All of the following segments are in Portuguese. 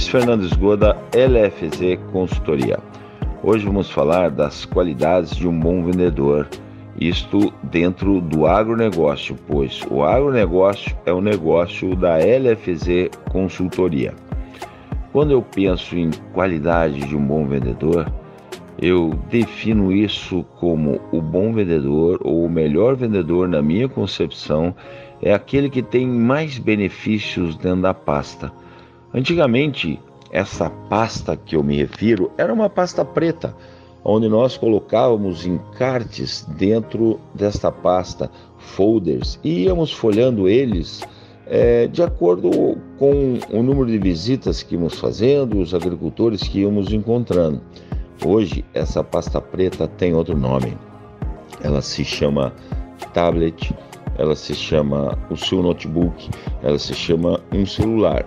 Luiz Fernandes Goda, LFZ Consultoria. Hoje vamos falar das qualidades de um bom vendedor, isto dentro do agronegócio, pois o agronegócio é o negócio da LFZ Consultoria. Quando eu penso em qualidade de um bom vendedor, eu defino isso como o bom vendedor ou o melhor vendedor, na minha concepção, é aquele que tem mais benefícios dentro da pasta. Antigamente, essa pasta que eu me refiro era uma pasta preta, onde nós colocávamos encartes dentro desta pasta, folders, e íamos folhando eles é, de acordo com o número de visitas que íamos fazendo, os agricultores que íamos encontrando. Hoje, essa pasta preta tem outro nome. Ela se chama tablet ela se chama o seu notebook, ela se chama um celular.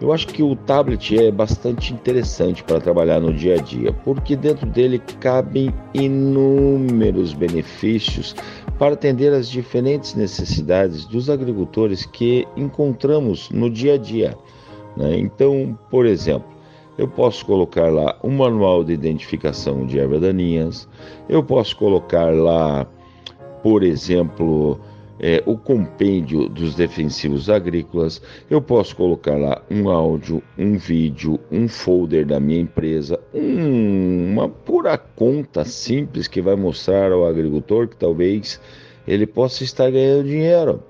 Eu acho que o tablet é bastante interessante para trabalhar no dia a dia, porque dentro dele cabem inúmeros benefícios para atender às diferentes necessidades dos agricultores que encontramos no dia a dia. Né? Então, por exemplo, eu posso colocar lá um manual de identificação de ervas daninhas, eu posso colocar lá, por exemplo, é, o compêndio dos defensivos agrícolas, eu posso colocar lá um áudio, um vídeo, um folder da minha empresa, um, uma pura conta simples que vai mostrar ao agricultor que talvez ele possa estar ganhando dinheiro.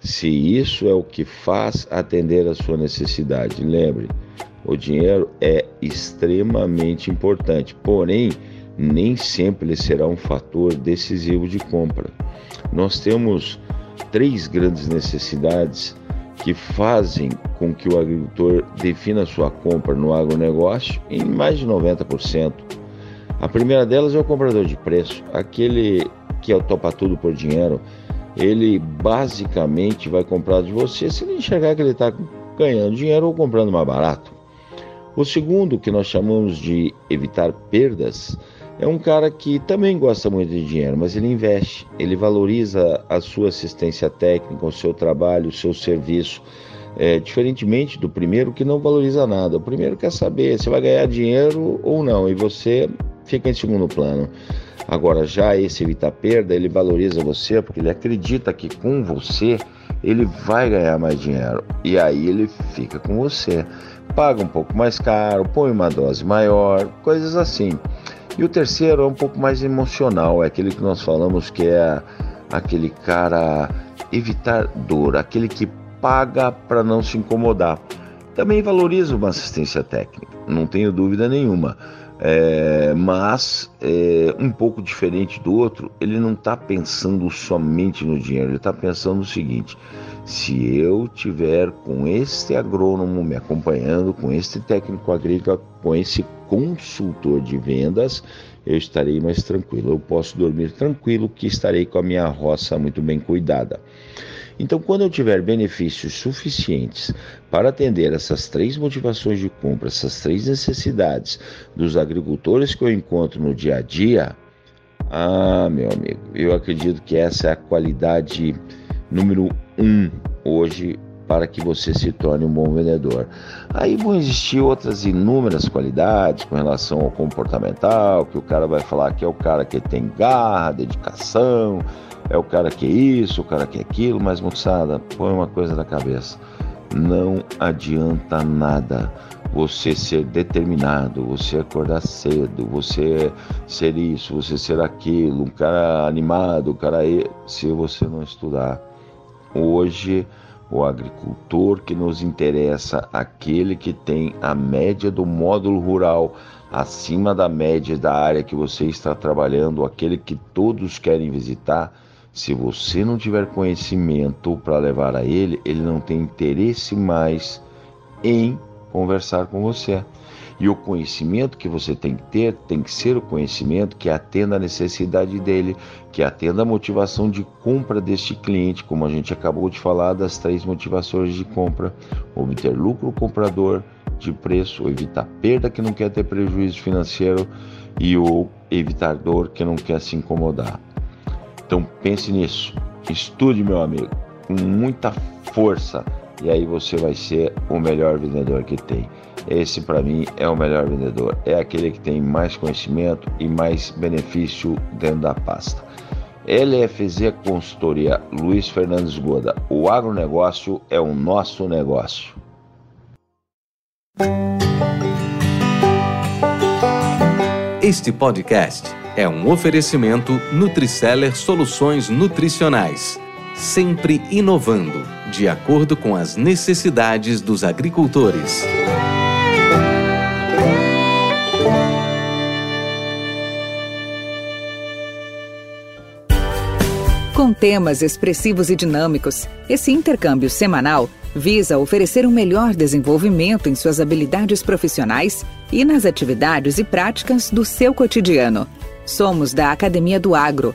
Se isso é o que faz atender a sua necessidade, lembre, o dinheiro é extremamente importante, porém, nem sempre ele será um fator decisivo de compra. Nós temos três grandes necessidades que fazem com que o agricultor defina sua compra no agronegócio em mais de 90%. A primeira delas é o comprador de preço, aquele que é topa tudo por dinheiro. Ele basicamente vai comprar de você se ele enxergar que ele está ganhando dinheiro ou comprando mais barato. O segundo, que nós chamamos de evitar perdas, é um cara que também gosta muito de dinheiro, mas ele investe, ele valoriza a sua assistência técnica, o seu trabalho, o seu serviço. É, diferentemente do primeiro que não valoriza nada. O primeiro quer saber se vai ganhar dinheiro ou não, e você fica em segundo plano. Agora, já esse evitar perda, ele valoriza você porque ele acredita que com você ele vai ganhar mais dinheiro. E aí ele fica com você. Paga um pouco mais caro, põe uma dose maior, coisas assim. E o terceiro é um pouco mais emocional, é aquele que nós falamos que é aquele cara evitar dor, aquele que paga para não se incomodar. Também valoriza uma assistência técnica, não tenho dúvida nenhuma. É, mas é, um pouco diferente do outro, ele não está pensando somente no dinheiro, ele está pensando o seguinte: se eu tiver com este agrônomo me acompanhando, com este técnico agrícola, com esse consultor de vendas, eu estarei mais tranquilo. Eu posso dormir tranquilo que estarei com a minha roça muito bem cuidada. Então, quando eu tiver benefícios suficientes para atender essas três motivações de compra, essas três necessidades dos agricultores que eu encontro no dia a dia, ah, meu amigo, eu acredito que essa é a qualidade número um hoje para que você se torne um bom vendedor. Aí vão existir outras inúmeras qualidades com relação ao comportamental, que o cara vai falar que é o cara que tem garra, dedicação, é o cara que é isso, o cara que é aquilo, mas moçada, põe uma coisa na cabeça. Não adianta nada você ser determinado, você acordar cedo, você ser isso, você ser aquilo, um cara animado, um cara se você não estudar. Hoje o agricultor que nos interessa, aquele que tem a média do módulo rural acima da média da área que você está trabalhando, aquele que todos querem visitar, Se você não tiver conhecimento para levar a ele, ele não tem interesse mais em conversar com você. E o conhecimento que você tem que ter tem que ser o conhecimento que atenda a necessidade dele, que atenda a motivação de compra deste cliente, como a gente acabou de falar das três motivações de compra: obter lucro comprador de preço, evitar perda que não quer ter prejuízo financeiro e o evitar dor que não quer se incomodar. Então pense nisso, estude meu amigo, com muita força e aí você vai ser o melhor vendedor que tem. Esse para mim é o melhor vendedor, é aquele que tem mais conhecimento e mais benefício dentro da pasta. LFZ Consultoria Luiz Fernandes Goda. O agronegócio é o nosso negócio. Este podcast é um oferecimento Nutriceller Soluções Nutricionais sempre inovando, de acordo com as necessidades dos agricultores. Com temas expressivos e dinâmicos, esse intercâmbio semanal visa oferecer um melhor desenvolvimento em suas habilidades profissionais e nas atividades e práticas do seu cotidiano. Somos da Academia do Agro